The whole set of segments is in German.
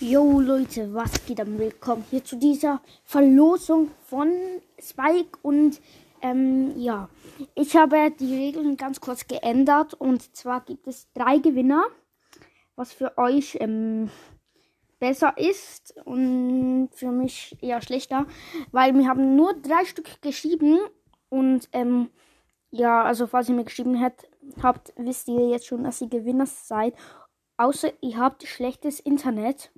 Yo Leute, was geht am Willkommen hier zu dieser Verlosung von Spike und ähm, ja, ich habe die Regeln ganz kurz geändert und zwar gibt es drei Gewinner, was für euch ähm, besser ist und für mich eher schlechter, weil wir haben nur drei Stück geschrieben und ähm, ja, also falls ihr mir geschrieben habt, habt, wisst ihr jetzt schon, dass ihr Gewinner seid. Außer ihr habt schlechtes Internet.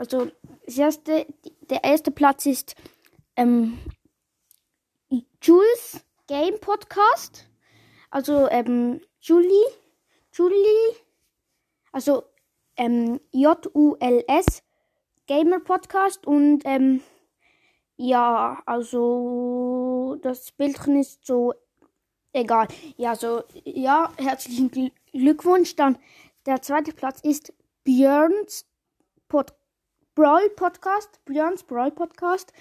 Also erste, der erste Platz ist ähm, Jules Game Podcast. Also ähm, Julie, Julie, also ähm, J-U-L-S Gamer Podcast und ähm, ja, also das Bildchen ist so egal. Ja, so ja, herzlichen Glückwunsch. Dann der zweite Platz ist Björns Podcast. Brawl Podcast, Björns Brawl Podcast.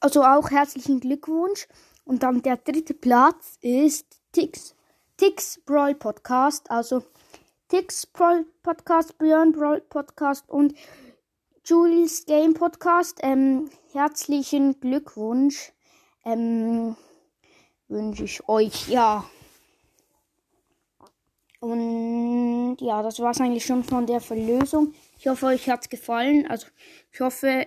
Also auch herzlichen Glückwunsch. Und dann der dritte Platz ist Tix. Tix Brawl Podcast. Also Tix Brawl Podcast, Björn Brawl Podcast und Jules Game Podcast. Ähm, herzlichen Glückwunsch. Ähm, wünsche ich euch, ja. Und ja, das war es eigentlich schon von der Verlösung. Ich hoffe, euch hat es gefallen. Also ich hoffe,